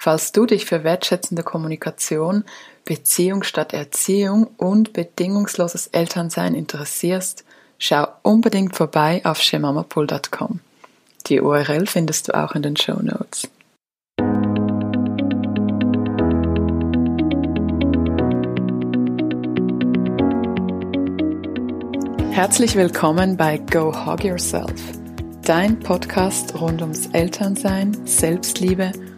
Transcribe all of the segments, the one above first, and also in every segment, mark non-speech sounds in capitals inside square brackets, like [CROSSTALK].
Falls du dich für wertschätzende Kommunikation, Beziehung statt Erziehung und bedingungsloses Elternsein interessierst, schau unbedingt vorbei auf shemamapool.com. Die URL findest du auch in den Show Notes. Herzlich willkommen bei Go Hog Yourself, dein Podcast rund ums Elternsein, Selbstliebe und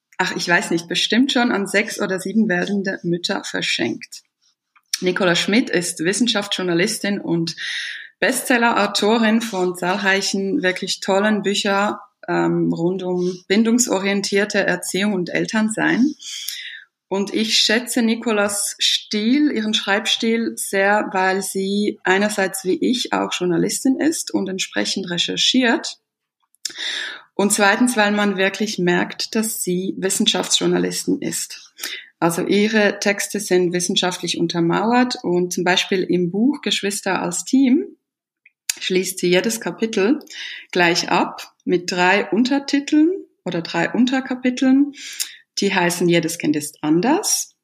ach, ich weiß nicht, bestimmt schon an sechs oder sieben werdende Mütter verschenkt. Nicola Schmidt ist Wissenschaftsjournalistin und Bestseller-Autorin von zahlreichen wirklich tollen Büchern ähm, rund um bindungsorientierte Erziehung und Elternsein. Und ich schätze Nicolas Stil, ihren Schreibstil sehr, weil sie einerseits wie ich auch Journalistin ist und entsprechend recherchiert und zweitens, weil man wirklich merkt, dass sie Wissenschaftsjournalistin ist. Also ihre Texte sind wissenschaftlich untermauert und zum Beispiel im Buch Geschwister als Team schließt sie jedes Kapitel gleich ab mit drei Untertiteln oder drei Unterkapiteln. Die heißen Jedes Kind ist anders,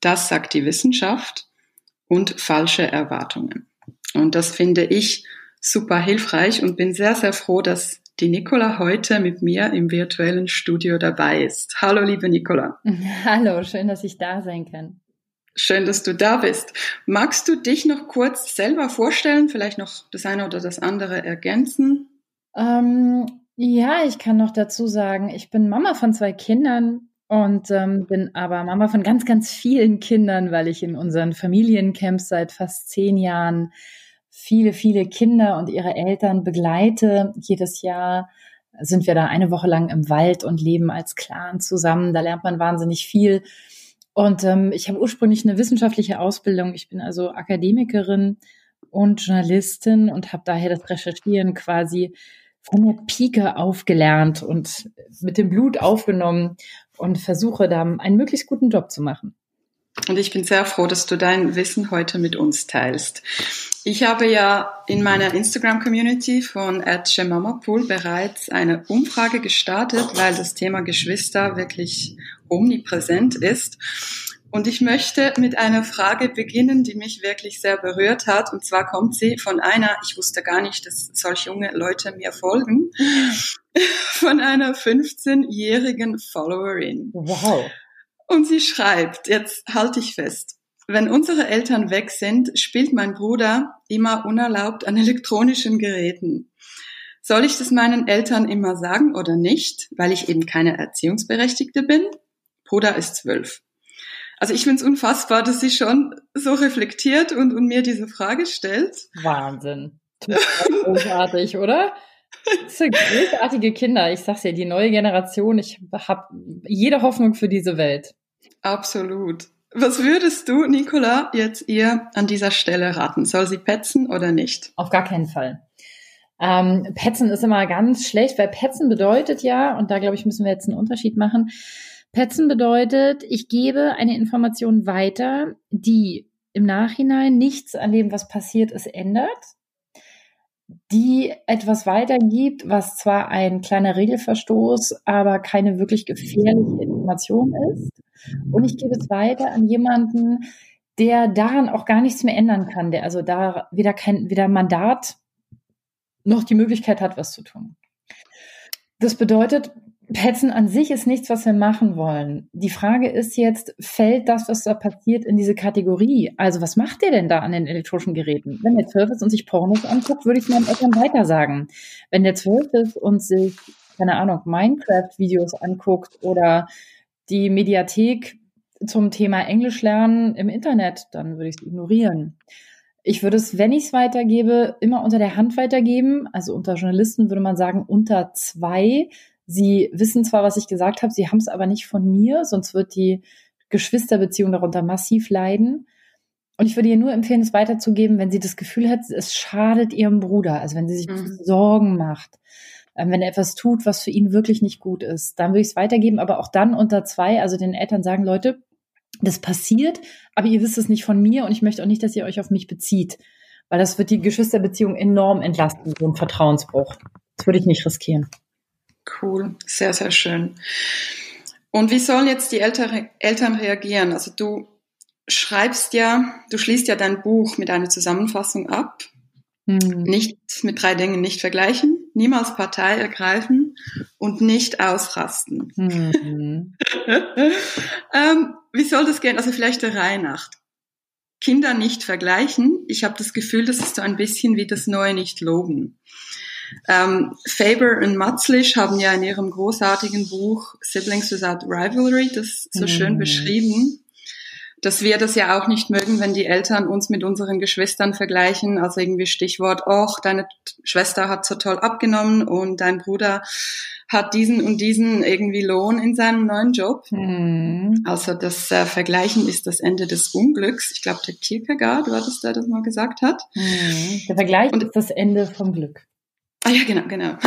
das sagt die Wissenschaft und falsche Erwartungen. Und das finde ich super hilfreich und bin sehr, sehr froh, dass die Nicola heute mit mir im virtuellen Studio dabei ist. Hallo, liebe Nicola. [LAUGHS] Hallo, schön, dass ich da sein kann. Schön, dass du da bist. Magst du dich noch kurz selber vorstellen, vielleicht noch das eine oder das andere ergänzen? Ähm, ja, ich kann noch dazu sagen, ich bin Mama von zwei Kindern und ähm, bin aber Mama von ganz, ganz vielen Kindern, weil ich in unseren Familiencamps seit fast zehn Jahren viele, viele Kinder und ihre Eltern begleite. Jedes Jahr sind wir da eine Woche lang im Wald und leben als Clan zusammen. Da lernt man wahnsinnig viel. Und ähm, ich habe ursprünglich eine wissenschaftliche Ausbildung. Ich bin also Akademikerin und Journalistin und habe daher das Recherchieren quasi von der Pike aufgelernt und mit dem Blut aufgenommen und versuche da einen möglichst guten Job zu machen. Und ich bin sehr froh, dass du dein Wissen heute mit uns teilst. Ich habe ja in meiner Instagram-Community von @shemamapool bereits eine Umfrage gestartet, weil das Thema Geschwister wirklich omnipräsent ist. Und ich möchte mit einer Frage beginnen, die mich wirklich sehr berührt hat. Und zwar kommt sie von einer, ich wusste gar nicht, dass solche junge Leute mir folgen, [LAUGHS] von einer 15-jährigen Followerin. Wow. Und sie schreibt, jetzt halte ich fest, wenn unsere Eltern weg sind, spielt mein Bruder immer unerlaubt an elektronischen Geräten. Soll ich das meinen Eltern immer sagen oder nicht, weil ich eben keine Erziehungsberechtigte bin? Bruder ist zwölf. Also ich finde es unfassbar, dass sie schon so reflektiert und, und mir diese Frage stellt. Wahnsinn. Großartig, oder? Das großartige Kinder. Ich sag's dir, die neue Generation, ich habe jede Hoffnung für diese Welt. Absolut. Was würdest du, Nicola, jetzt ihr an dieser Stelle raten? Soll sie petzen oder nicht? Auf gar keinen Fall. Ähm, petzen ist immer ganz schlecht, weil petzen bedeutet ja, und da glaube ich, müssen wir jetzt einen Unterschied machen. Petzen bedeutet, ich gebe eine Information weiter, die im Nachhinein nichts an dem, was passiert ist, ändert, die etwas weitergibt, was zwar ein kleiner Regelverstoß, aber keine wirklich gefährliche Information ist. Und ich gebe es weiter an jemanden, der daran auch gar nichts mehr ändern kann, der also da weder kein, weder Mandat noch die Möglichkeit hat, was zu tun. Das bedeutet, Petzen an sich ist nichts, was wir machen wollen. Die Frage ist jetzt, fällt das, was da passiert, in diese Kategorie? Also was macht ihr denn da an den elektronischen Geräten? Wenn der zwölf ist und sich Pornos anguckt, würde ich meinen Eltern weiter sagen. Wenn der zwölf ist und sich, keine Ahnung, Minecraft-Videos anguckt oder die Mediathek zum Thema Englisch lernen im Internet, dann würde ich es ignorieren. Ich würde es, wenn ich es weitergebe, immer unter der Hand weitergeben. Also unter Journalisten würde man sagen unter zwei. Sie wissen zwar, was ich gesagt habe, sie haben es aber nicht von mir, sonst wird die Geschwisterbeziehung darunter massiv leiden. Und ich würde ihr nur empfehlen, es weiterzugeben, wenn sie das Gefühl hat, es schadet ihrem Bruder. Also wenn sie sich mhm. Sorgen macht, wenn er etwas tut, was für ihn wirklich nicht gut ist, dann würde ich es weitergeben, aber auch dann unter zwei, also den Eltern sagen, Leute, das passiert, aber ihr wisst es nicht von mir und ich möchte auch nicht, dass ihr euch auf mich bezieht, weil das wird die Geschwisterbeziehung enorm entlasten, so ein Vertrauensbruch. Das würde ich nicht riskieren. Cool, sehr, sehr schön. Und wie sollen jetzt die Eltern, Eltern reagieren? Also du schreibst ja, du schließt ja dein Buch mit einer Zusammenfassung ab. Hm. Nicht mit drei Dingen nicht vergleichen, niemals Partei ergreifen und nicht ausrasten. Hm. [LAUGHS] ähm, wie soll das gehen? Also vielleicht der Reihe nach. Kinder nicht vergleichen. Ich habe das Gefühl, das ist so ein bisschen wie das Neue nicht loben. Ähm, Faber und Matzlisch haben ja in ihrem großartigen Buch Siblings Without Rivalry das so schön mhm. beschrieben, dass wir das ja auch nicht mögen, wenn die Eltern uns mit unseren Geschwistern vergleichen. Also irgendwie Stichwort, oh, deine Schwester hat so toll abgenommen und dein Bruder hat diesen und diesen irgendwie Lohn in seinem neuen Job. Mhm. Also das äh, Vergleichen ist das Ende des Unglücks. Ich glaube, der Kierkegaard war das, der das mal gesagt hat. Mhm. Der Vergleich und, ist das Ende vom Glück. Ah ja, genau, genau.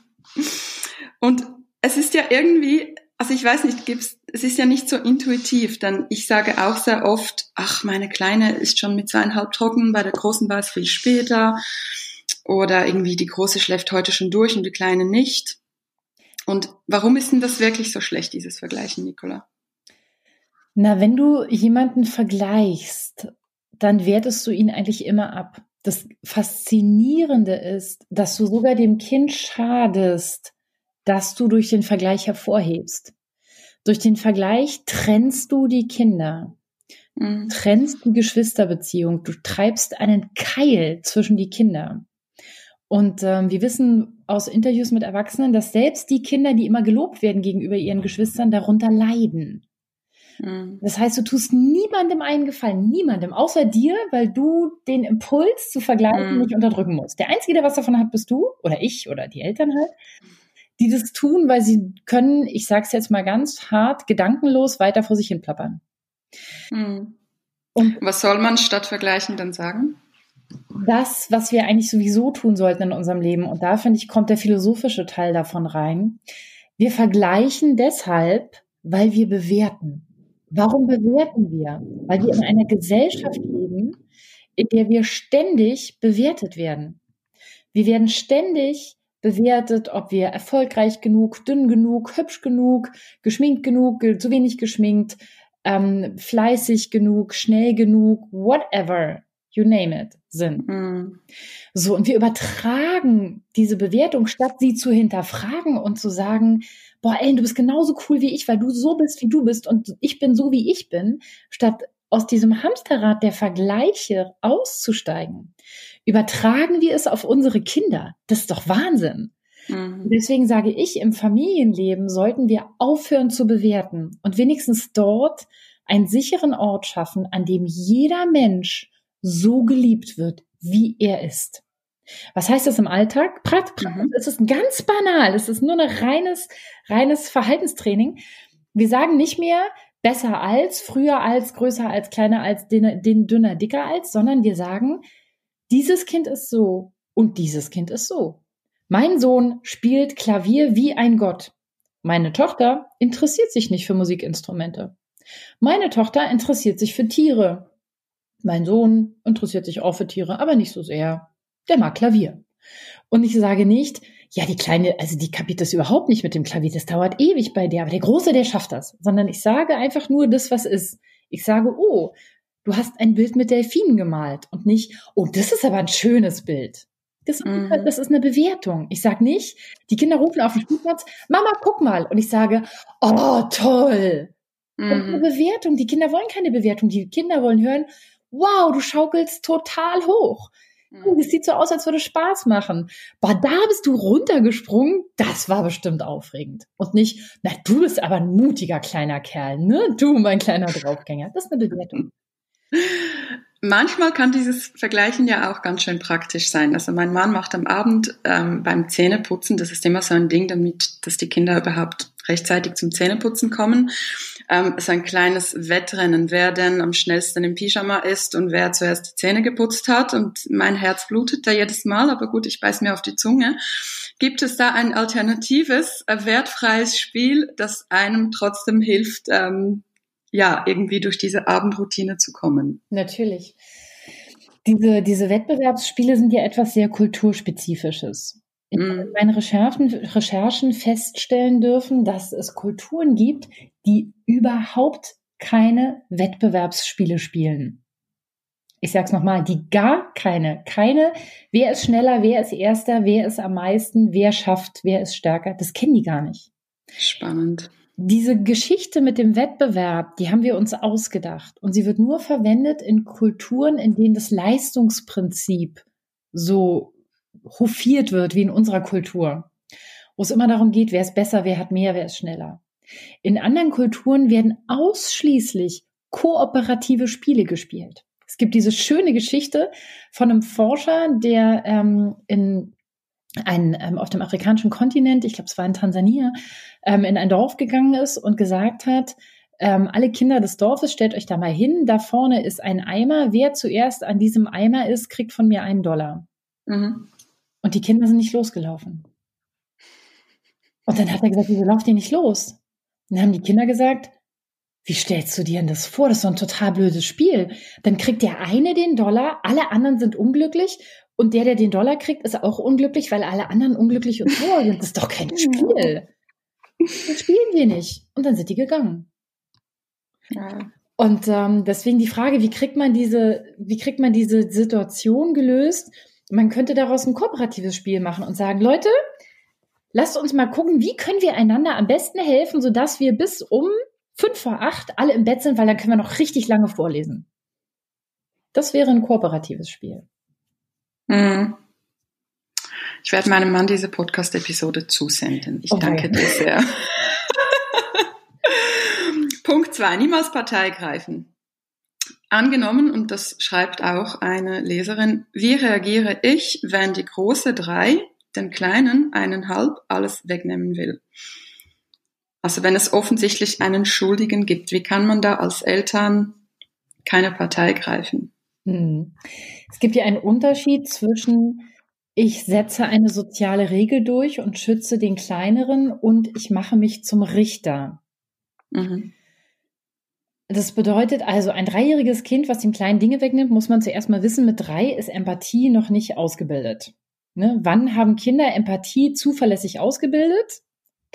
[LAUGHS] und es ist ja irgendwie, also ich weiß nicht, gibt's, es ist ja nicht so intuitiv, denn ich sage auch sehr oft, ach, meine Kleine ist schon mit zweieinhalb trocken, bei der Großen war es viel später. Oder irgendwie die Große schläft heute schon durch und die Kleine nicht. Und warum ist denn das wirklich so schlecht, dieses Vergleichen, Nicola? Na, wenn du jemanden vergleichst, dann wertest du ihn eigentlich immer ab das Faszinierende ist, dass du sogar dem Kind schadest, dass du durch den Vergleich hervorhebst. Durch den Vergleich trennst du die Kinder, mhm. trennst die Geschwisterbeziehung, du treibst einen Keil zwischen die Kinder. Und ähm, wir wissen aus Interviews mit Erwachsenen, dass selbst die Kinder, die immer gelobt werden gegenüber ihren Geschwistern, darunter leiden. Mhm. Das heißt, du tust niemandem einen Gefallen, niemandem, außer dir, weil du den Impuls zu vergleichen mhm. nicht unterdrücken musst. Der Einzige, der was davon hat, bist du oder ich oder die Eltern halt, die das tun, weil sie können, ich sag's jetzt mal ganz hart, gedankenlos weiter vor sich hin plappern. Mhm. Und was soll man statt vergleichen dann sagen? Das, was wir eigentlich sowieso tun sollten in unserem Leben, und da finde ich, kommt der philosophische Teil davon rein. Wir vergleichen deshalb, weil wir bewerten. Warum bewerten wir? Weil wir in einer Gesellschaft leben, in der wir ständig bewertet werden. Wir werden ständig bewertet, ob wir erfolgreich genug, dünn genug, hübsch genug, geschminkt genug, zu wenig geschminkt, ähm, fleißig genug, schnell genug, whatever, you name it, sind. Mm. So, und wir übertragen diese Bewertung, statt sie zu hinterfragen und zu sagen, boah, Ellen, du bist genauso cool wie ich, weil du so bist, wie du bist und ich bin so, wie ich bin, statt aus diesem Hamsterrad der Vergleiche auszusteigen, übertragen wir es auf unsere Kinder. Das ist doch Wahnsinn. Mhm. Deswegen sage ich, im Familienleben sollten wir aufhören zu bewerten und wenigstens dort einen sicheren Ort schaffen, an dem jeder Mensch so geliebt wird, wie er ist. Was heißt das im Alltag? Praktisch mhm. es ist ganz banal. Es ist nur ein reines, reines Verhaltenstraining. Wir sagen nicht mehr besser als, früher als, größer als, kleiner als, dünner, dicker als, sondern wir sagen, dieses Kind ist so und dieses Kind ist so. Mein Sohn spielt Klavier wie ein Gott. Meine Tochter interessiert sich nicht für Musikinstrumente. Meine Tochter interessiert sich für Tiere. Mein Sohn interessiert sich auch für Tiere, aber nicht so sehr der mag Klavier. Und ich sage nicht, ja, die Kleine, also die kapiert das überhaupt nicht mit dem Klavier, das dauert ewig bei der, aber der Große, der schafft das. Sondern ich sage einfach nur das, was ist. Ich sage, oh, du hast ein Bild mit Delfinen gemalt und nicht, oh, das ist aber ein schönes Bild. Das, mhm. das ist eine Bewertung. Ich sage nicht, die Kinder rufen auf den Spielplatz, Mama, guck mal. Und ich sage, oh, toll. Mhm. Das ist eine. Bewertung. Die Kinder wollen keine Bewertung. Die Kinder wollen hören, wow, du schaukelst total hoch. Mhm. Es sieht so aus, als würde Spaß machen. Boah, da bist du runtergesprungen. Das war bestimmt aufregend. Und nicht, na, du bist aber ein mutiger kleiner Kerl, ne? Du, mein kleiner Draufgänger. Das ist eine Bewertung. [LAUGHS] Manchmal kann dieses Vergleichen ja auch ganz schön praktisch sein. Also mein Mann macht am Abend ähm, beim Zähneputzen, das ist immer so ein Ding, damit, dass die Kinder überhaupt rechtzeitig zum Zähneputzen kommen, ähm, so ein kleines Wettrennen, wer denn am schnellsten im Pyjama ist und wer zuerst die Zähne geputzt hat. Und mein Herz blutet da jedes Mal, aber gut, ich beiß mir auf die Zunge. Gibt es da ein alternatives, äh, wertfreies Spiel, das einem trotzdem hilft, ähm, ja, irgendwie durch diese Abendroutine zu kommen. Natürlich. Diese, diese Wettbewerbsspiele sind ja etwas sehr kulturspezifisches. Mm. habe meinen Recherchen, Recherchen feststellen dürfen, dass es Kulturen gibt, die überhaupt keine Wettbewerbsspiele spielen. Ich sag's nochmal, die gar keine, keine, wer ist schneller, wer ist erster, wer ist am meisten, wer schafft, wer ist stärker, das kennen die gar nicht. Spannend diese Geschichte mit dem Wettbewerb, die haben wir uns ausgedacht. Und sie wird nur verwendet in Kulturen, in denen das Leistungsprinzip so hofiert wird, wie in unserer Kultur. Wo es immer darum geht, wer ist besser, wer hat mehr, wer ist schneller. In anderen Kulturen werden ausschließlich kooperative Spiele gespielt. Es gibt diese schöne Geschichte von einem Forscher, der ähm, in ein, ähm, auf dem afrikanischen Kontinent, ich glaube, es war in Tansania, ähm, in ein Dorf gegangen ist und gesagt hat, ähm, alle Kinder des Dorfes, stellt euch da mal hin, da vorne ist ein Eimer, wer zuerst an diesem Eimer ist, kriegt von mir einen Dollar. Mhm. Und die Kinder sind nicht losgelaufen. Und dann hat er gesagt, wieso lauft ihr nicht los? Und dann haben die Kinder gesagt, wie stellst du dir denn das vor? Das ist so ein total blödes Spiel. Dann kriegt der eine den Dollar, alle anderen sind unglücklich und der, der den Dollar kriegt, ist auch unglücklich, weil alle anderen unglücklich und sauer sind. Das ist doch kein [LAUGHS] Spiel. Das spielen wir nicht. Und dann sind die gegangen. Ja. Und ähm, deswegen die Frage, wie kriegt man diese, wie kriegt man diese Situation gelöst? Man könnte daraus ein kooperatives Spiel machen und sagen, Leute, lasst uns mal gucken, wie können wir einander am besten helfen, sodass wir bis um fünf vor acht alle im Bett sind, weil dann können wir noch richtig lange vorlesen. Das wäre ein kooperatives Spiel. Mhm. Ich werde meinem Mann diese Podcast-Episode zusenden. Ich okay. danke dir sehr. [LAUGHS] Punkt zwei: Niemals Partei greifen. Angenommen, und das schreibt auch eine Leserin, wie reagiere ich, wenn die große drei den kleinen eineinhalb alles wegnehmen will? Also wenn es offensichtlich einen Schuldigen gibt, wie kann man da als Eltern keine Partei greifen? Hm. Es gibt ja einen Unterschied zwischen ich setze eine soziale Regel durch und schütze den kleineren und ich mache mich zum Richter. Mhm. Das bedeutet also, ein dreijähriges Kind, was dem kleinen Dinge wegnimmt, muss man zuerst mal wissen, mit drei ist Empathie noch nicht ausgebildet. Ne? Wann haben Kinder Empathie zuverlässig ausgebildet?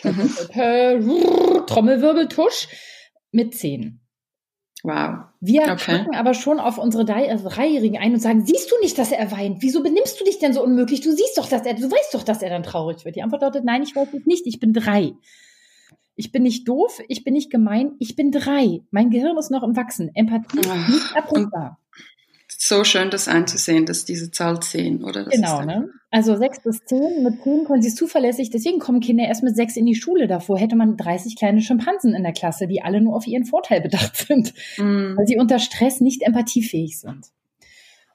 Mhm. Trommelwirbeltusch mit zehn. Wow. Wir okay. aber schon auf unsere also Dreijährigen ein und sagen, siehst du nicht, dass er weint? Wieso benimmst du dich denn so unmöglich? Du siehst doch, dass er, du weißt doch, dass er dann traurig wird. Die Antwort lautet, nein, ich weiß es nicht, ich bin drei. Ich bin nicht doof, ich bin nicht gemein, ich bin drei. Mein Gehirn ist noch im Wachsen. Empathie ist nicht abrufbar so schön, das einzusehen, dass diese Zahl 10, oder? Das genau, ne? Also 6 bis 10, mit 10 können sie zuverlässig, deswegen kommen Kinder erst mit 6 in die Schule. Davor hätte man 30 kleine Schimpansen in der Klasse, die alle nur auf ihren Vorteil bedacht [LAUGHS] sind, mm. weil sie unter Stress nicht empathiefähig sind.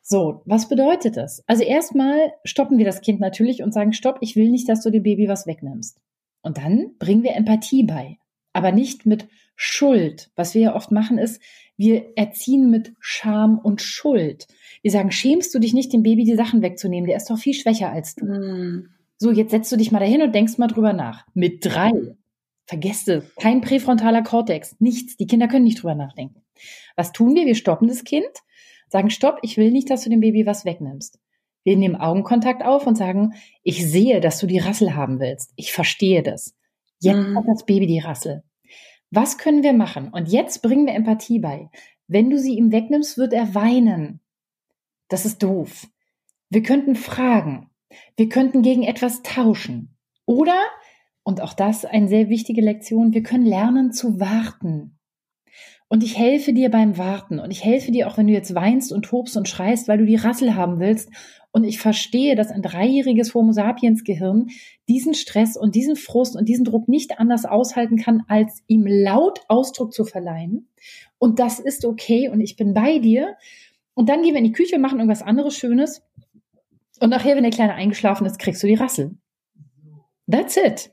So, was bedeutet das? Also erstmal stoppen wir das Kind natürlich und sagen, stopp, ich will nicht, dass du dem Baby was wegnimmst. Und dann bringen wir Empathie bei. Aber nicht mit Schuld. Was wir ja oft machen ist, wir erziehen mit Scham und Schuld. Wir sagen, schämst du dich nicht, dem Baby die Sachen wegzunehmen? Der ist doch viel schwächer als du. Mm. So, jetzt setzt du dich mal dahin und denkst mal drüber nach. Mit drei. Vergesst es. Kein präfrontaler Kortex. Nichts. Die Kinder können nicht drüber nachdenken. Was tun wir? Wir stoppen das Kind, sagen, stopp, ich will nicht, dass du dem Baby was wegnimmst. Wir nehmen Augenkontakt auf und sagen, ich sehe, dass du die Rassel haben willst. Ich verstehe das. Jetzt mm. hat das Baby die Rassel. Was können wir machen? Und jetzt bringen wir Empathie bei. Wenn du sie ihm wegnimmst, wird er weinen. Das ist doof. Wir könnten fragen. Wir könnten gegen etwas tauschen. Oder, und auch das eine sehr wichtige Lektion, wir können lernen zu warten. Und ich helfe dir beim Warten. Und ich helfe dir auch, wenn du jetzt weinst und tobst und schreist, weil du die Rassel haben willst. Und ich verstehe, dass ein dreijähriges Homo sapiens Gehirn diesen Stress und diesen Frust und diesen Druck nicht anders aushalten kann, als ihm laut Ausdruck zu verleihen. Und das ist okay. Und ich bin bei dir. Und dann gehen wir in die Küche und machen irgendwas anderes Schönes. Und nachher, wenn der Kleine eingeschlafen ist, kriegst du die Rassel. That's it.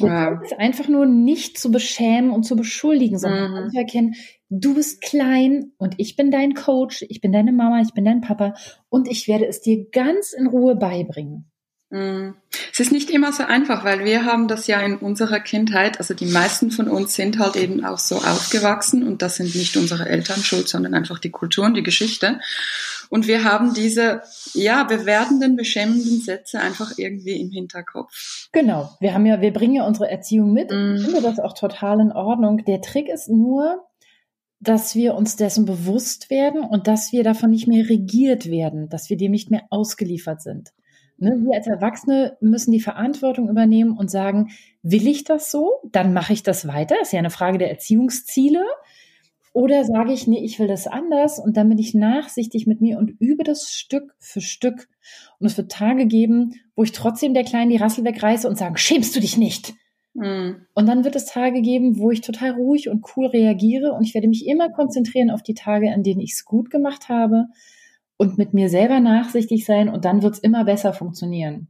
Wow. Das ist einfach nur nicht zu beschämen und zu beschuldigen, sondern mhm. zu erkennen, du bist klein und ich bin dein Coach, ich bin deine Mama, ich bin dein Papa und ich werde es dir ganz in Ruhe beibringen. Mhm. Es ist nicht immer so einfach, weil wir haben das ja in unserer Kindheit, also die meisten von uns sind halt eben auch so aufgewachsen und das sind nicht unsere Eltern schuld, sondern einfach die Kultur und die Geschichte. Und wir haben diese, ja, bewertenden, beschämenden Sätze einfach irgendwie im Hinterkopf. Genau. Wir haben ja, wir bringen ja unsere Erziehung mit. Mm. Ich finde das auch total in Ordnung. Der Trick ist nur, dass wir uns dessen bewusst werden und dass wir davon nicht mehr regiert werden, dass wir dem nicht mehr ausgeliefert sind. Ne, wir als Erwachsene müssen die Verantwortung übernehmen und sagen, will ich das so? Dann mache ich das weiter. Das ist ja eine Frage der Erziehungsziele. Oder sage ich, nee, ich will das anders und dann bin ich nachsichtig mit mir und übe das Stück für Stück. Und es wird Tage geben, wo ich trotzdem der Kleinen die Rassel wegreiße und sage, schämst du dich nicht? Mhm. Und dann wird es Tage geben, wo ich total ruhig und cool reagiere und ich werde mich immer konzentrieren auf die Tage, an denen ich es gut gemacht habe und mit mir selber nachsichtig sein und dann wird es immer besser funktionieren.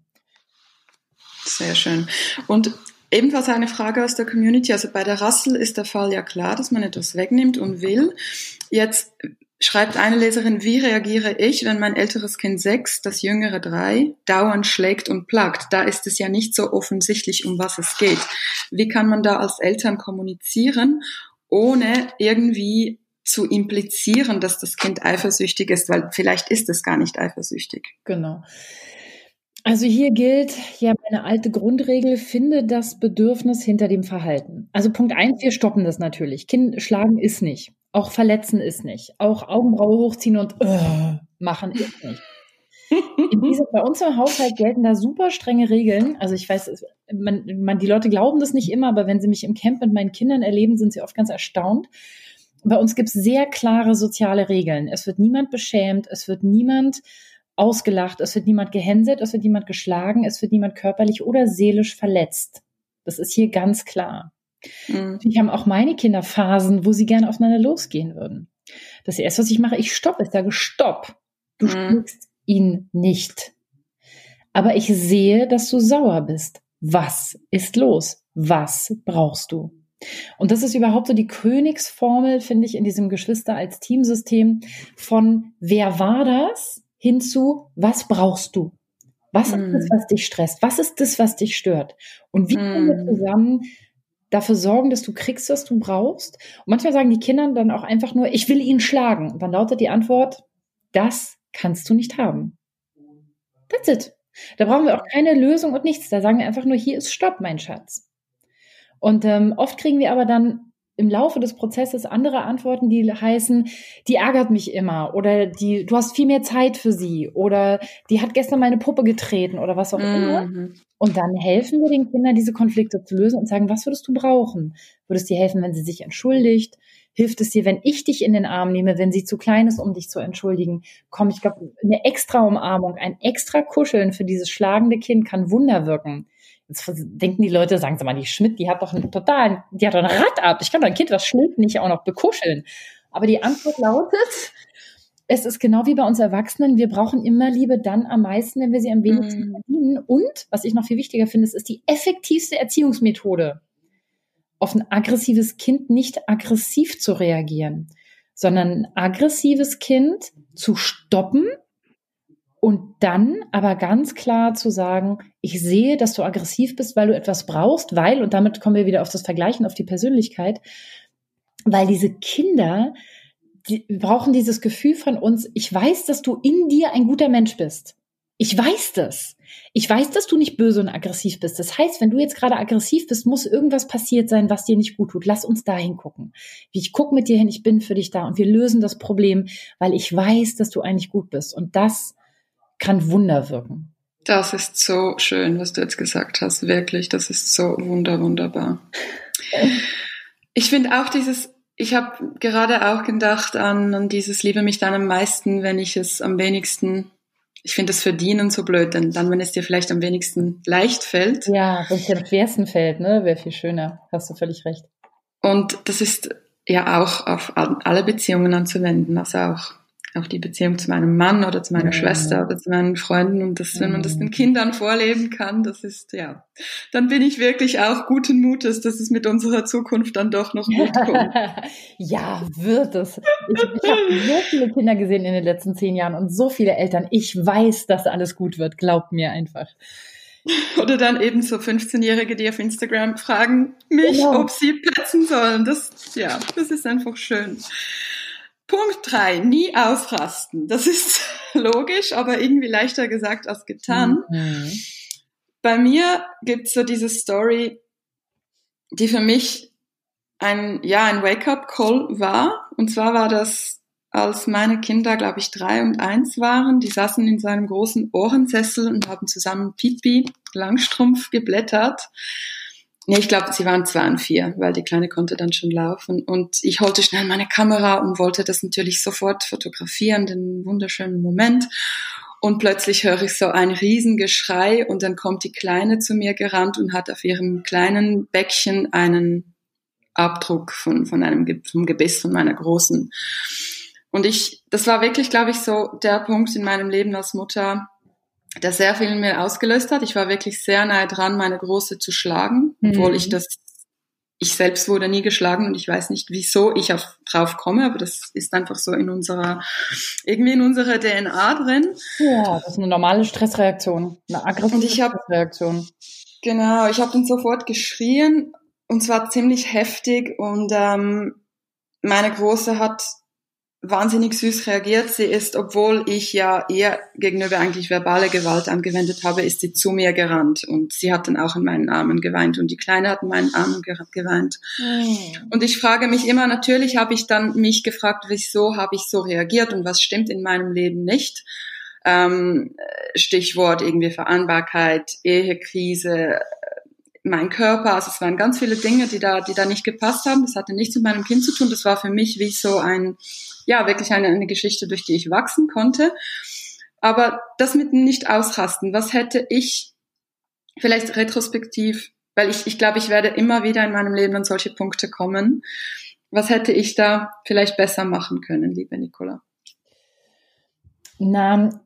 Sehr schön. Und Ebenfalls eine Frage aus der Community. Also bei der Rassel ist der Fall ja klar, dass man etwas wegnimmt und will. Jetzt schreibt eine Leserin, wie reagiere ich, wenn mein älteres Kind sechs, das jüngere drei, dauernd schlägt und plagt? Da ist es ja nicht so offensichtlich, um was es geht. Wie kann man da als Eltern kommunizieren, ohne irgendwie zu implizieren, dass das Kind eifersüchtig ist, weil vielleicht ist es gar nicht eifersüchtig. Genau. Also hier gilt ja meine alte Grundregel, finde das Bedürfnis hinter dem Verhalten. Also Punkt eins, wir stoppen das natürlich. Kind schlagen ist nicht. Auch verletzen ist nicht. Auch Augenbraue hochziehen und äh, machen ist nicht. Diese, bei uns im Haushalt gelten da super strenge Regeln. Also ich weiß, man, man, die Leute glauben das nicht immer, aber wenn sie mich im Camp mit meinen Kindern erleben, sind sie oft ganz erstaunt. Bei uns gibt es sehr klare soziale Regeln. Es wird niemand beschämt, es wird niemand ausgelacht, es wird niemand gehänselt, es wird niemand geschlagen, es wird niemand körperlich oder seelisch verletzt. Das ist hier ganz klar. Mhm. Ich habe auch meine Kinder Phasen, wo sie gerne aufeinander losgehen würden. Das erste, was ich mache, ich stoppe, ich sage Stopp. Du mhm. ihn nicht. Aber ich sehe, dass du sauer bist. Was ist los? Was brauchst du? Und das ist überhaupt so die Königsformel, finde ich, in diesem Geschwister als Teamsystem von wer war das? Hinzu, was brauchst du? Was mm. ist das, was dich stresst? Was ist das, was dich stört? Und wie können wir mm. zusammen dafür sorgen, dass du kriegst, was du brauchst? Und manchmal sagen die Kinder dann auch einfach nur, ich will ihn schlagen. Und dann lautet die Antwort, das kannst du nicht haben. That's it. Da brauchen wir auch keine Lösung und nichts. Da sagen wir einfach nur, hier ist Stopp, mein Schatz. Und ähm, oft kriegen wir aber dann im Laufe des Prozesses andere Antworten, die heißen, die ärgert mich immer oder die, du hast viel mehr Zeit für sie oder die hat gestern meine Puppe getreten oder was auch mhm. immer. Und dann helfen wir den Kindern, diese Konflikte zu lösen und sagen, was würdest du brauchen? Würdest dir helfen, wenn sie sich entschuldigt? Hilft es dir, wenn ich dich in den Arm nehme, wenn sie zu klein ist, um dich zu entschuldigen? Komm, ich glaube, eine extra Umarmung, ein extra Kuscheln für dieses schlagende Kind kann Wunder wirken. Jetzt denken die Leute, sagen sie mal, die Schmidt, die hat doch einen totalen, die hat doch ein Rad ab. Ich kann doch ein Kind, das schlägt, nicht auch noch bekuscheln. Aber die Antwort lautet, es ist genau wie bei uns Erwachsenen, wir brauchen immer Liebe dann am meisten, wenn wir sie am wenigsten mm. verdienen. Und, was ich noch viel wichtiger finde, es ist die effektivste Erziehungsmethode, auf ein aggressives Kind nicht aggressiv zu reagieren, sondern ein aggressives Kind zu stoppen und dann aber ganz klar zu sagen, ich sehe, dass du aggressiv bist, weil du etwas brauchst, weil, und damit kommen wir wieder auf das Vergleichen, auf die Persönlichkeit, weil diese Kinder, die brauchen dieses Gefühl von uns, ich weiß, dass du in dir ein guter Mensch bist. Ich weiß das. Ich weiß, dass du nicht böse und aggressiv bist. Das heißt, wenn du jetzt gerade aggressiv bist, muss irgendwas passiert sein, was dir nicht gut tut. Lass uns da hingucken. Ich gucke mit dir hin, ich bin für dich da und wir lösen das Problem, weil ich weiß, dass du eigentlich gut bist. Und das kann Wunder wirken. Das ist so schön, was du jetzt gesagt hast. Wirklich, das ist so wunder, wunderbar. Ich finde auch dieses, ich habe gerade auch gedacht an, an dieses Liebe mich dann am meisten, wenn ich es am wenigsten, ich finde das Verdienen so blöd, denn dann, wenn es dir vielleicht am wenigsten leicht fällt. Ja, wenn es dir am schwersten fällt, ne, wäre viel schöner. Hast du völlig recht. Und das ist ja auch auf alle Beziehungen anzuwenden, also auch auch die Beziehung zu meinem Mann oder zu meiner mhm. Schwester oder zu meinen Freunden und das, wenn man das den Kindern vorleben kann, das ist, ja, dann bin ich wirklich auch guten Mutes, dass es mit unserer Zukunft dann doch noch gut kommt. [LAUGHS] ja, wird es. Ich, ich habe so viele Kinder gesehen in den letzten zehn Jahren und so viele Eltern. Ich weiß, dass alles gut wird. Glaubt mir einfach. Oder dann eben so 15-Jährige, die auf Instagram fragen mich, genau. ob sie petzen sollen. Das, ja, das ist einfach schön. Punkt drei, nie ausrasten. Das ist [LAUGHS] logisch, aber irgendwie leichter gesagt als getan. Mhm. Bei mir gibt's so diese Story, die für mich ein, ja, ein Wake-up-Call war. Und zwar war das, als meine Kinder, glaube ich, drei und eins waren. Die saßen in seinem großen Ohrensessel und haben zusammen Pipi Langstrumpf geblättert. Nee, ich glaube, sie waren zwei und vier, weil die Kleine konnte dann schon laufen. Und ich holte schnell meine Kamera und wollte das natürlich sofort fotografieren, den wunderschönen Moment. Und plötzlich höre ich so ein Riesengeschrei und dann kommt die Kleine zu mir gerannt und hat auf ihrem kleinen Bäckchen einen Abdruck von, von einem vom Gebiss von meiner Großen. Und ich, das war wirklich, glaube ich, so der Punkt in meinem Leben als Mutter, der sehr viel in mir ausgelöst hat. Ich war wirklich sehr nahe dran, meine Große zu schlagen, mhm. obwohl ich das, ich selbst wurde nie geschlagen und ich weiß nicht, wieso ich auf, drauf komme, aber das ist einfach so in unserer, irgendwie in unserer DNA drin. Ja, das ist eine normale Stressreaktion, eine aggressive Stressreaktion. Genau, ich habe dann sofort geschrien und zwar ziemlich heftig und ähm, meine Große hat wahnsinnig süß reagiert. Sie ist, obwohl ich ja eher gegenüber eigentlich verbale Gewalt angewendet habe, ist sie zu mir gerannt und sie hat dann auch in meinen Armen geweint und die Kleine hat in meinen Armen geweint. Mhm. Und ich frage mich immer, natürlich habe ich dann mich gefragt, wieso habe ich so reagiert und was stimmt in meinem Leben nicht. Ähm, Stichwort irgendwie Vereinbarkeit, Ehekrise, mein Körper, also es waren ganz viele Dinge, die da, die da nicht gepasst haben. Das hatte nichts mit meinem Kind zu tun. Das war für mich wie so ein ja, wirklich eine, eine Geschichte, durch die ich wachsen konnte. Aber das mit dem nicht ausrasten, was hätte ich vielleicht retrospektiv, weil ich, ich glaube, ich werde immer wieder in meinem Leben an solche Punkte kommen. Was hätte ich da vielleicht besser machen können, liebe Nicola? Na,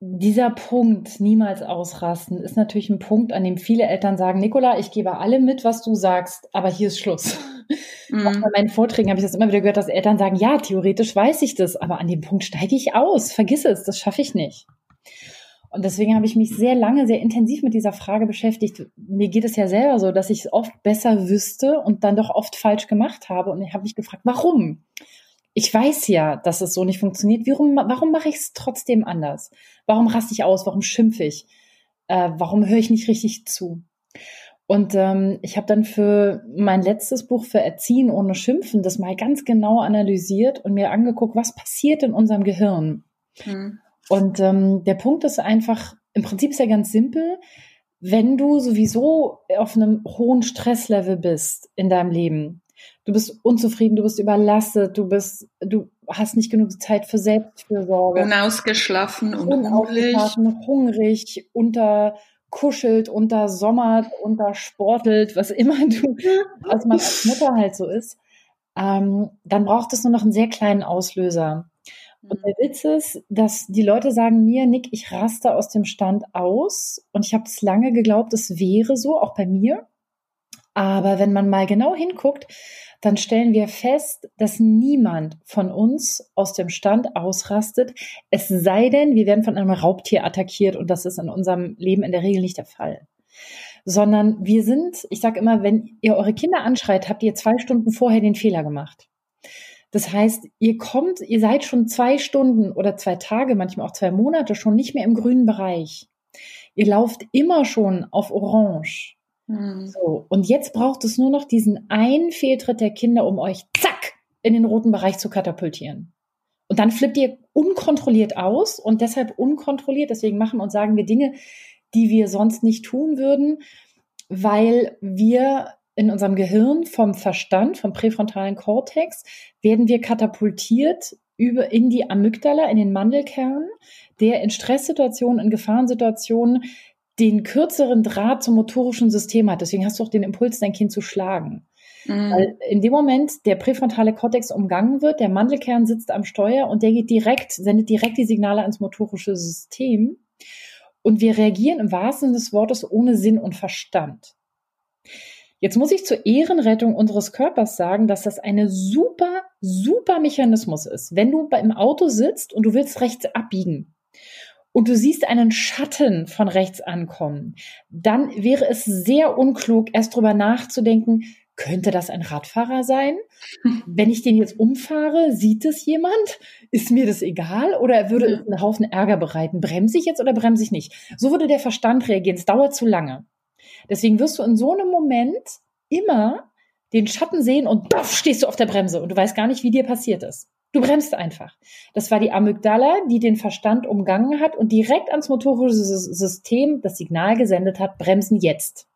dieser Punkt, niemals ausrasten, ist natürlich ein Punkt, an dem viele Eltern sagen, Nicola, ich gebe alle mit, was du sagst, aber hier ist Schluss. Mhm. Auch bei meinen Vorträgen habe ich das immer wieder gehört, dass Eltern sagen, ja, theoretisch weiß ich das, aber an dem Punkt steige ich aus. Vergiss es, das schaffe ich nicht. Und deswegen habe ich mich sehr lange, sehr intensiv mit dieser Frage beschäftigt. Mir geht es ja selber so, dass ich es oft besser wüsste und dann doch oft falsch gemacht habe. Und ich habe mich gefragt, warum? Ich weiß ja, dass es so nicht funktioniert. Warum, warum mache ich es trotzdem anders? Warum raste ich aus? Warum schimpfe ich? Äh, warum höre ich nicht richtig zu? Und ähm, ich habe dann für mein letztes Buch für Erziehen ohne Schimpfen das mal ganz genau analysiert und mir angeguckt, was passiert in unserem Gehirn. Mhm. Und ähm, der Punkt ist einfach, im Prinzip ist er ganz simpel. Wenn du sowieso auf einem hohen Stresslevel bist in deinem Leben, du bist unzufrieden, du bist überlastet, du bist, du hast nicht genug Zeit für Selbstfürsorge. Unausgeschlafen und hungrig. hungrig, unter kuschelt, untersommert, untersportelt, was immer du, [LAUGHS] was man als Mutter halt so ist, ähm, dann braucht es nur noch einen sehr kleinen Auslöser. Und der Witz ist, dass die Leute sagen mir, Nick, ich raste aus dem Stand aus. Und ich habe es lange geglaubt, es wäre so, auch bei mir. Aber wenn man mal genau hinguckt, dann stellen wir fest, dass niemand von uns aus dem Stand ausrastet, es sei denn, wir werden von einem Raubtier attackiert und das ist in unserem Leben in der Regel nicht der Fall. Sondern wir sind, ich sage immer, wenn ihr eure Kinder anschreit, habt ihr zwei Stunden vorher den Fehler gemacht. Das heißt, ihr kommt, ihr seid schon zwei Stunden oder zwei Tage, manchmal auch zwei Monate schon nicht mehr im grünen Bereich. Ihr lauft immer schon auf Orange. Mhm. So, und jetzt braucht es nur noch diesen einen Fehltritt der Kinder, um euch zack in den roten Bereich zu katapultieren. Und dann flippt ihr unkontrolliert aus und deshalb unkontrolliert. Deswegen machen und sagen wir Dinge, die wir sonst nicht tun würden, weil wir in unserem Gehirn vom Verstand, vom präfrontalen Kortex, werden wir katapultiert über in die Amygdala, in den Mandelkern, der in Stresssituationen, in Gefahrensituationen den kürzeren Draht zum motorischen System hat. Deswegen hast du auch den Impuls, dein Kind zu schlagen. Mhm. Weil in dem Moment der präfrontale Kortex umgangen wird, der Mandelkern sitzt am Steuer und der geht direkt, sendet direkt die Signale ans motorische System. Und wir reagieren im wahrsten Sinne des Wortes ohne Sinn und Verstand. Jetzt muss ich zur Ehrenrettung unseres Körpers sagen, dass das eine super, super Mechanismus ist. Wenn du im Auto sitzt und du willst rechts abbiegen und du siehst einen Schatten von rechts ankommen, dann wäre es sehr unklug, erst drüber nachzudenken, könnte das ein Radfahrer sein? [LAUGHS] Wenn ich den jetzt umfahre, sieht es jemand? Ist mir das egal? Oder würde es einen Haufen Ärger bereiten? Bremse ich jetzt oder bremse ich nicht? So würde der Verstand reagieren. Es dauert zu lange. Deswegen wirst du in so einem Moment immer den Schatten sehen und baff, stehst du auf der Bremse und du weißt gar nicht, wie dir passiert ist. Du bremst einfach. Das war die Amygdala, die den Verstand umgangen hat und direkt ans motorische System das Signal gesendet hat, bremsen jetzt.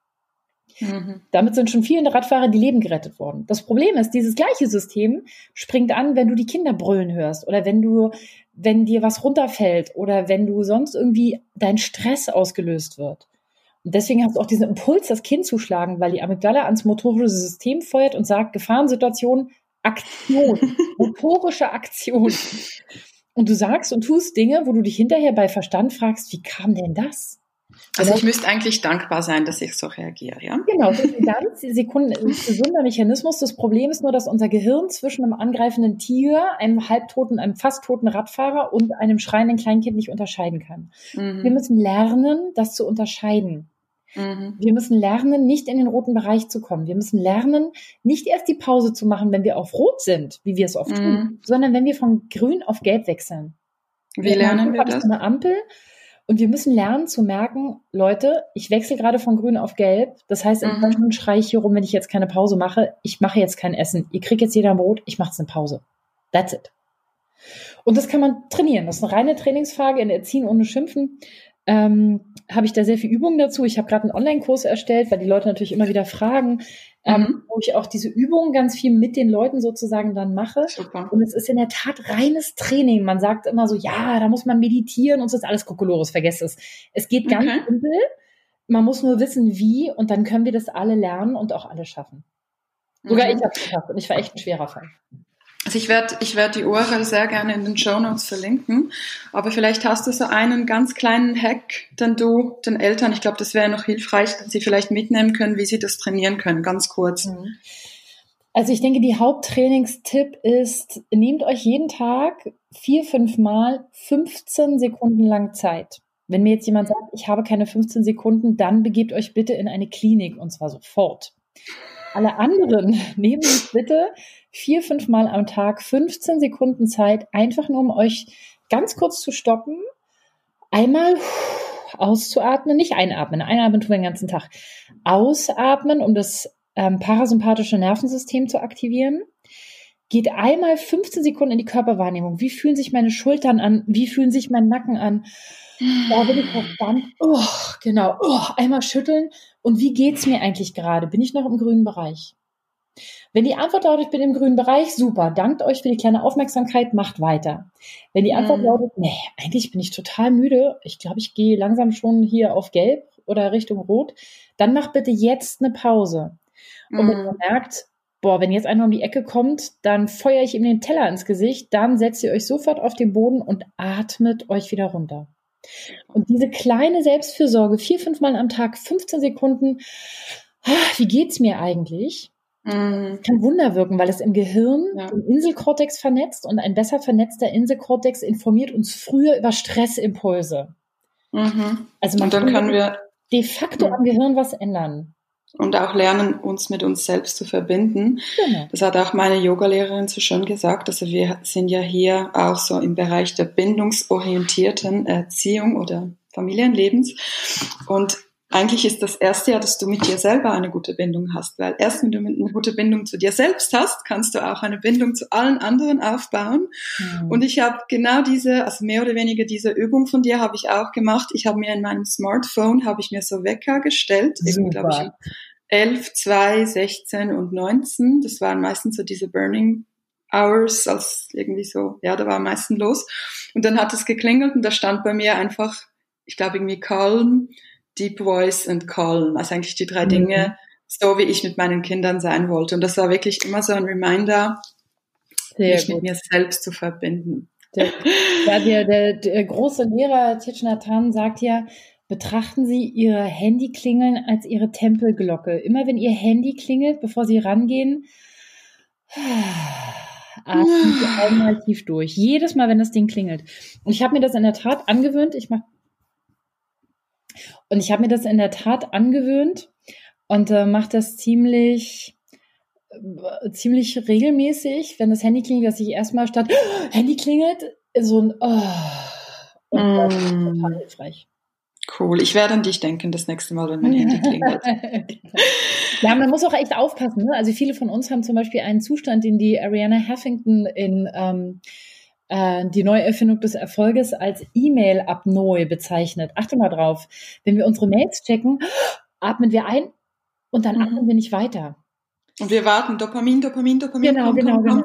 Mhm. Damit sind schon viele Radfahrer die Leben gerettet worden. Das Problem ist, dieses gleiche System springt an, wenn du die Kinder brüllen hörst oder wenn du, wenn dir was runterfällt oder wenn du sonst irgendwie dein Stress ausgelöst wird. Und deswegen hast du auch diesen Impuls, das Kind zu schlagen, weil die Amygdala ans motorische System feuert und sagt, Gefahrensituation, Aktion, [LAUGHS] motorische Aktion. Und du sagst und tust Dinge, wo du dich hinterher bei Verstand fragst, wie kam denn das? Also ich müsste eigentlich dankbar sein, dass ich so reagiere, ja? Genau, das ist ein ganz Sekunden, [LAUGHS] gesunder Mechanismus. Das Problem ist nur, dass unser Gehirn zwischen einem angreifenden Tier, einem halbtoten, einem fast toten Radfahrer und einem schreienden Kleinkind nicht unterscheiden kann. Mhm. Wir müssen lernen, das zu unterscheiden. Mhm. Wir müssen lernen, nicht in den roten Bereich zu kommen. Wir müssen lernen, nicht erst die Pause zu machen, wenn wir auf Rot sind, wie wir es oft mhm. tun, sondern wenn wir von grün auf gelb wechseln. Wie wir lernen wir das? Eine Ampel und wir müssen lernen zu merken, Leute, ich wechsle gerade von grün auf gelb. Das heißt, in mhm. Stunden schreie ich hier rum, wenn ich jetzt keine Pause mache. Ich mache jetzt kein Essen. Ihr kriegt jetzt jeder ein Brot. Ich mache jetzt eine Pause. That's it. Und das kann man trainieren. Das ist eine reine Trainingsfrage in Erziehen ohne Schimpfen ähm, habe ich da sehr viel Übungen dazu. Ich habe gerade einen Online-Kurs erstellt, weil die Leute natürlich immer wieder fragen, ähm, mhm. wo ich auch diese Übungen ganz viel mit den Leuten sozusagen dann mache. Super. Und es ist in der Tat reines Training. Man sagt immer so, ja, da muss man meditieren und so ist alles Kokolores, vergesst es. Es geht ganz okay. simpel. Man muss nur wissen, wie und dann können wir das alle lernen und auch alle schaffen. Sogar mhm. ich habe es geschafft und ich war echt ein schwerer Fall. Also ich werde ich werd die URL sehr gerne in den Show Notes verlinken, aber vielleicht hast du so einen ganz kleinen Hack, den du den Eltern, ich glaube, das wäre noch hilfreich, dass sie vielleicht mitnehmen können, wie sie das trainieren können, ganz kurz. Mhm. Also ich denke, die Haupttrainingstipp ist, nehmt euch jeden Tag vier, fünf Mal 15 Sekunden lang Zeit. Wenn mir jetzt jemand sagt, ich habe keine 15 Sekunden, dann begebt euch bitte in eine Klinik und zwar sofort. Alle anderen [LAUGHS] nehmen sich bitte vier, fünf Mal am Tag 15 Sekunden Zeit, einfach nur um euch ganz kurz zu stoppen, einmal auszuatmen, nicht einatmen, einatmen tun wir den ganzen Tag, ausatmen, um das ähm, parasympathische Nervensystem zu aktivieren. Geht einmal 15 Sekunden in die Körperwahrnehmung. Wie fühlen sich meine Schultern an? Wie fühlen sich mein Nacken an? Da bin ich dann, oh, genau, oh, einmal schütteln. Und wie geht's mir eigentlich gerade? Bin ich noch im grünen Bereich? Wenn die Antwort lautet, ich bin im grünen Bereich, super, dankt euch für die kleine Aufmerksamkeit, macht weiter. Wenn die Antwort mhm. lautet, nee, eigentlich bin ich total müde, ich glaube, ich gehe langsam schon hier auf gelb oder Richtung rot, dann macht bitte jetzt eine Pause. Und mhm. wenn ihr merkt, boah, wenn jetzt einer um die Ecke kommt, dann feuere ich ihm den Teller ins Gesicht, dann setzt ihr euch sofort auf den Boden und atmet euch wieder runter. Und diese kleine Selbstfürsorge, vier, fünf Mal am Tag, 15 Sekunden, ah, wie geht's mir eigentlich? Mhm. Kann Wunder wirken, weil es im Gehirn ja. den Inselkortex vernetzt und ein besser vernetzter Inselkortex informiert uns früher über Stressimpulse. Mhm. Also man und dann kann wir de facto mhm. am Gehirn was ändern. Und auch lernen, uns mit uns selbst zu verbinden. Genau. Das hat auch meine Yogalehrerin so schön gesagt. Also wir sind ja hier auch so im Bereich der bindungsorientierten Erziehung oder Familienlebens. Und eigentlich ist das erste ja, dass du mit dir selber eine gute Bindung hast, weil erst wenn du eine gute Bindung zu dir selbst hast, kannst du auch eine Bindung zu allen anderen aufbauen. Mhm. Und ich habe genau diese, also mehr oder weniger diese Übung von dir habe ich auch gemacht. Ich habe mir in meinem Smartphone habe ich mir so Wecker gestellt, irgendwie glaube ich 11, 2, 16 und 19. Das waren meistens so diese Burning Hours, als irgendwie so, ja, da war am meisten los. Und dann hat es geklingelt und da stand bei mir einfach, ich glaube irgendwie Calm, Deep Voice und Calm, also eigentlich die drei mhm. Dinge, so wie ich mit meinen Kindern sein wollte. Und das war wirklich immer so ein Reminder, Sehr mich gut. mit mir selbst zu verbinden. Der, ja, der, der, der große Lehrer Tichnatan sagt ja, betrachten Sie Ihre Handyklingeln als Ihre Tempelglocke. Immer wenn Ihr Handy klingelt, bevor Sie rangehen, atmen Sie [SIGHS] einmal tief durch. Jedes Mal, wenn das Ding klingelt. Und ich habe mir das in der Tat angewöhnt. Ich mache und ich habe mir das in der Tat angewöhnt und äh, mache das ziemlich äh, ziemlich regelmäßig, wenn das Handy klingelt, dass ich erstmal statt oh, [GASPS] Handy klingelt so ein oh, und das ist mm. total hilfreich. Cool. Ich werde an dich denken das nächste Mal, wenn mein Handy klingelt. [LAUGHS] ja, man muss auch echt aufpassen. Ne? Also viele von uns haben zum Beispiel einen Zustand, den die Ariana Huffington in ähm, äh, die Neuerfindung des Erfolges als E-Mail-Apnoe bezeichnet. Achte mal drauf. Wenn wir unsere Mails checken, atmen wir ein und dann mhm. atmen wir nicht weiter. Und wir warten Dopamin, Dopamin, Dopamin. Genau, komm, genau, komm, genau.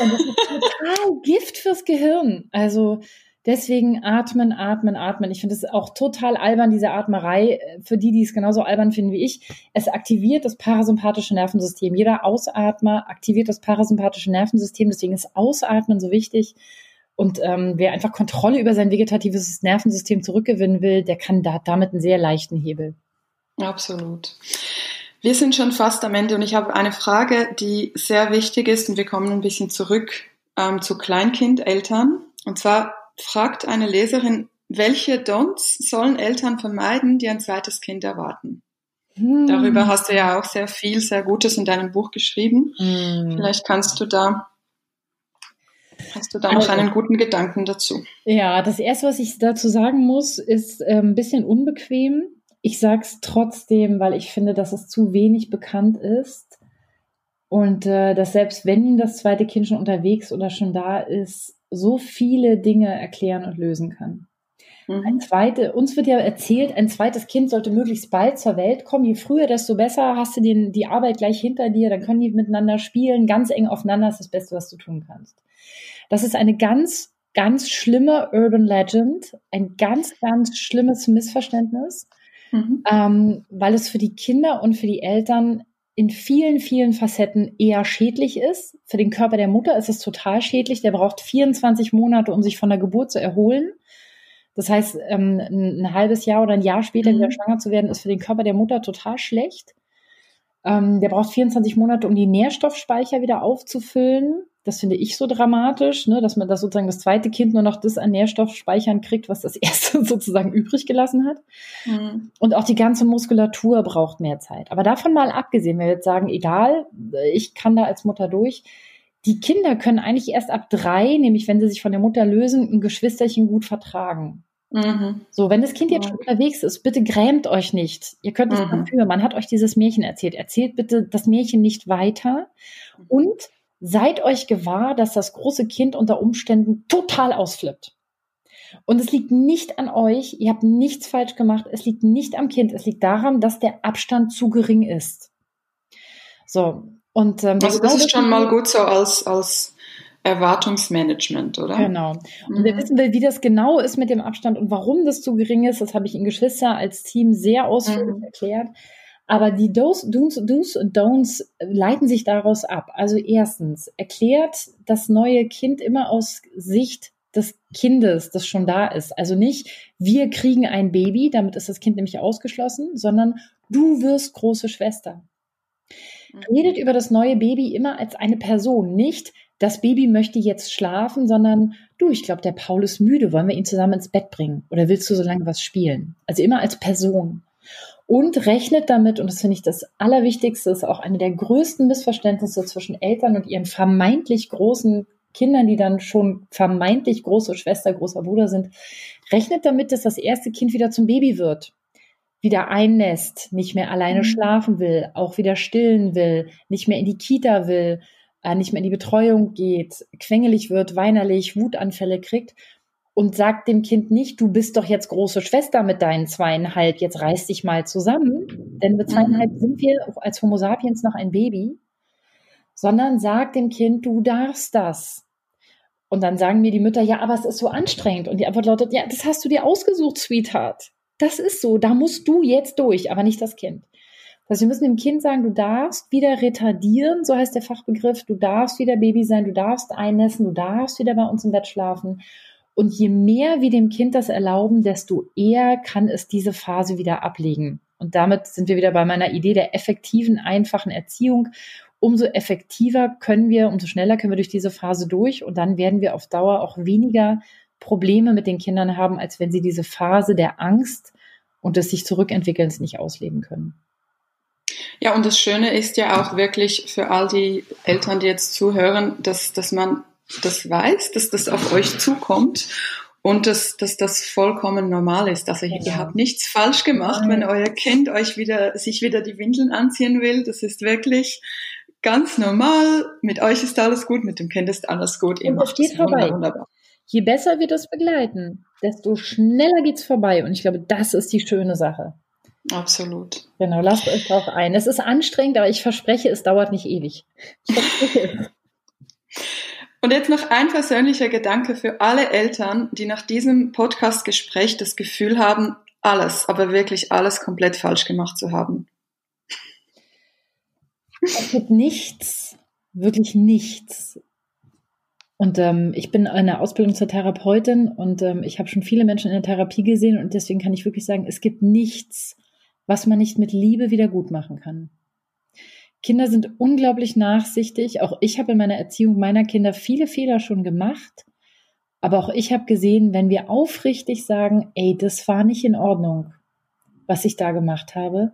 Und das ist total Gift fürs Gehirn. Also Deswegen atmen, atmen, atmen. Ich finde es auch total albern, diese Atmerei. Für die, die es genauso albern finden wie ich. Es aktiviert das parasympathische Nervensystem. Jeder Ausatmer aktiviert das parasympathische Nervensystem. Deswegen ist Ausatmen so wichtig. Und ähm, wer einfach Kontrolle über sein vegetatives Nervensystem zurückgewinnen will, der kann da damit einen sehr leichten Hebel. Absolut. Wir sind schon fast am Ende und ich habe eine Frage, die sehr wichtig ist und wir kommen ein bisschen zurück ähm, zu Kleinkindeltern. Und zwar, fragt eine Leserin, welche Don'ts sollen Eltern vermeiden, die ein zweites Kind erwarten? Hm. Darüber hast du ja auch sehr viel, sehr Gutes in deinem Buch geschrieben. Hm. Vielleicht kannst du da, hast du da noch also, einen guten Gedanken dazu? Ja, das erste, was ich dazu sagen muss, ist äh, ein bisschen unbequem. Ich sage es trotzdem, weil ich finde, dass es zu wenig bekannt ist. Und äh, dass selbst wenn das zweite Kind schon unterwegs oder schon da ist, so viele Dinge erklären und lösen kann. Mhm. Ein zweite, uns wird ja erzählt, ein zweites Kind sollte möglichst bald zur Welt kommen. Je früher, desto besser. Hast du den, die Arbeit gleich hinter dir, dann können die miteinander spielen, ganz eng aufeinander. Ist das Beste, was du tun kannst. Das ist eine ganz, ganz schlimme Urban Legend, ein ganz, ganz schlimmes Missverständnis, mhm. ähm, weil es für die Kinder und für die Eltern in vielen, vielen Facetten eher schädlich ist. Für den Körper der Mutter ist es total schädlich. Der braucht 24 Monate, um sich von der Geburt zu erholen. Das heißt, ähm, ein, halbes Jahr oder ein Jahr später mhm. wieder schwanger zu werden, ist für den Körper der Mutter total schlecht. Ähm, der braucht 24 Monate, um die Nährstoffspeicher wieder aufzufüllen. Das finde ich so dramatisch, ne, dass man das sozusagen das zweite Kind nur noch das an Nährstoffspeichern kriegt, was das [LAUGHS] erste sozusagen übrig gelassen hat. Mhm. Und auch die ganze Muskulatur braucht mehr Zeit. Aber davon mal abgesehen, wenn wir jetzt sagen, egal, ich kann da als Mutter durch. Die Kinder können eigentlich erst ab drei, nämlich wenn sie sich von der Mutter lösen, ein Geschwisterchen gut vertragen. Mhm. So, wenn das Kind jetzt schon unterwegs ist, bitte grämt euch nicht. Ihr könnt es mhm. dafür. Man hat euch dieses Märchen erzählt. Erzählt bitte das Märchen nicht weiter. Und seid euch gewahr, dass das große Kind unter Umständen total ausflippt. Und es liegt nicht an euch, ihr habt nichts falsch gemacht, es liegt nicht am Kind, es liegt daran, dass der Abstand zu gering ist. So, und ähm, also das ist schon mal gut so als, als Erwartungsmanagement, oder? Genau. Und mhm. wir wissen, wie das genau ist mit dem Abstand und warum das zu gering ist, das habe ich in Geschwister als Team sehr ausführlich mhm. erklärt. Aber die Do's, Do's, Do's und Don'ts leiten sich daraus ab. Also erstens, erklärt das neue Kind immer aus Sicht des Kindes, das schon da ist. Also nicht, wir kriegen ein Baby, damit ist das Kind nämlich ausgeschlossen, sondern du wirst große Schwester. Mhm. Redet über das neue Baby immer als eine Person, nicht das Baby möchte jetzt schlafen, sondern du, ich glaube, der Paul ist müde, wollen wir ihn zusammen ins Bett bringen oder willst du so lange was spielen? Also immer als Person und rechnet damit, und das finde ich das Allerwichtigste, ist auch eine der größten Missverständnisse zwischen Eltern und ihren vermeintlich großen Kindern, die dann schon vermeintlich große Schwester, großer Bruder sind, rechnet damit, dass das erste Kind wieder zum Baby wird. wieder einnässt, nicht mehr alleine mhm. schlafen will, auch wieder stillen will, nicht mehr in die Kita will, äh, nicht mehr in die Betreuung geht, quengelig wird, weinerlich, Wutanfälle kriegt und sagt dem Kind nicht, du bist doch jetzt große Schwester mit deinen zweieinhalb, jetzt reiß dich mal zusammen, denn mit zweieinhalb mhm. sind wir als Homo sapiens noch ein Baby, sondern sagt dem Kind, du darfst das. Und dann sagen mir die Mütter, ja, aber es ist so anstrengend. Und die Antwort lautet, ja, das hast du dir ausgesucht, Sweetheart. Das ist so, da musst du jetzt durch, aber nicht das Kind. Das heißt, wir müssen dem Kind sagen, du darfst wieder retardieren, so heißt der Fachbegriff, du darfst wieder Baby sein, du darfst einnässen, du darfst wieder bei uns im Bett schlafen. Und je mehr wir dem Kind das erlauben, desto eher kann es diese Phase wieder ablegen. Und damit sind wir wieder bei meiner Idee der effektiven, einfachen Erziehung. Umso effektiver können wir, umso schneller können wir durch diese Phase durch und dann werden wir auf Dauer auch weniger Probleme mit den Kindern haben, als wenn sie diese Phase der Angst und des sich zurückentwickelns nicht ausleben können. Ja, und das Schöne ist ja auch wirklich für all die Eltern, die jetzt zuhören, dass, dass man das weiß, dass das auf euch zukommt und dass, dass das vollkommen normal ist. Also ja. ihr habt nichts falsch gemacht, wenn euer Kind euch wieder, sich wieder die Windeln anziehen will. Das ist wirklich ganz normal. Mit euch ist alles gut, mit dem Kind ist alles gut. Ihr und macht geht vorbei. Wunderbar. Je besser wir das begleiten, desto schneller geht's vorbei. Und ich glaube, das ist die schöne Sache. Absolut. Genau, lasst euch drauf ein. Es ist anstrengend, aber ich verspreche, es dauert nicht ewig. Und jetzt noch ein persönlicher Gedanke für alle Eltern, die nach diesem Podcast-Gespräch das Gefühl haben, alles, aber wirklich alles komplett falsch gemacht zu haben. Es gibt nichts, wirklich nichts, und ähm, ich bin in der Ausbildung zur Therapeutin und ähm, ich habe schon viele Menschen in der Therapie gesehen und deswegen kann ich wirklich sagen, es gibt nichts, was man nicht mit Liebe wieder gut machen kann. Kinder sind unglaublich nachsichtig. Auch ich habe in meiner Erziehung meiner Kinder viele Fehler schon gemacht. Aber auch ich habe gesehen, wenn wir aufrichtig sagen, ey, das war nicht in Ordnung, was ich da gemacht habe,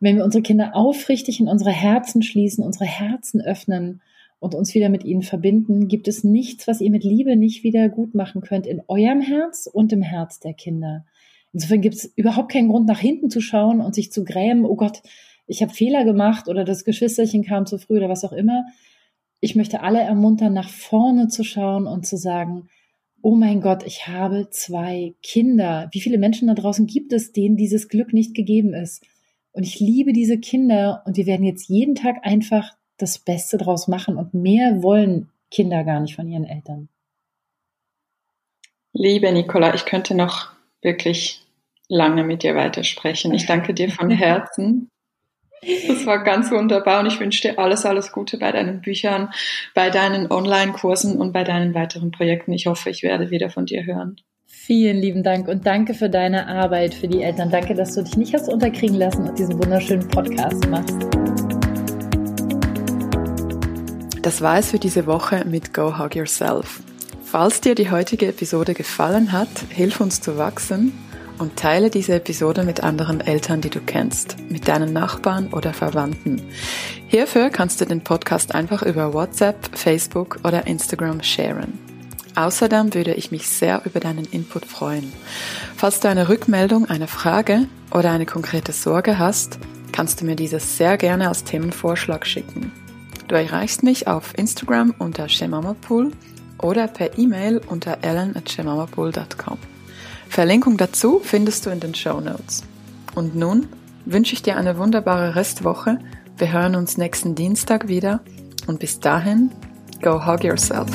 wenn wir unsere Kinder aufrichtig in unsere Herzen schließen, unsere Herzen öffnen und uns wieder mit ihnen verbinden, gibt es nichts, was ihr mit Liebe nicht wieder gut machen könnt in eurem Herz und im Herz der Kinder. Insofern gibt es überhaupt keinen Grund, nach hinten zu schauen und sich zu grämen, oh Gott, ich habe Fehler gemacht oder das Geschwisterchen kam zu früh oder was auch immer. Ich möchte alle ermuntern, nach vorne zu schauen und zu sagen, oh mein Gott, ich habe zwei Kinder. Wie viele Menschen da draußen gibt es, denen dieses Glück nicht gegeben ist? Und ich liebe diese Kinder und wir werden jetzt jeden Tag einfach das Beste draus machen und mehr wollen Kinder gar nicht von ihren Eltern. Liebe Nicola, ich könnte noch wirklich lange mit dir weitersprechen. Ich danke dir von [LAUGHS] Herzen. Das war ganz wunderbar und ich wünsche dir alles, alles Gute bei deinen Büchern, bei deinen Online-Kursen und bei deinen weiteren Projekten. Ich hoffe, ich werde wieder von dir hören. Vielen lieben Dank und danke für deine Arbeit für die Eltern. Danke, dass du dich nicht hast unterkriegen lassen und diesen wunderschönen Podcast machst. Das war es für diese Woche mit Go Hug Yourself. Falls dir die heutige Episode gefallen hat, hilf uns zu wachsen und teile diese Episode mit anderen Eltern, die du kennst, mit deinen Nachbarn oder Verwandten. Hierfür kannst du den Podcast einfach über WhatsApp, Facebook oder Instagram sharen. Außerdem würde ich mich sehr über deinen Input freuen. Falls du eine Rückmeldung, eine Frage oder eine konkrete Sorge hast, kannst du mir dieses sehr gerne als Themenvorschlag schicken. Du erreichst mich auf Instagram unter shemamapool oder per E-Mail unter ellen.shemamapool.com. Verlinkung dazu findest du in den Show Notes. Und nun wünsche ich dir eine wunderbare Restwoche. Wir hören uns nächsten Dienstag wieder und bis dahin, go hug yourself.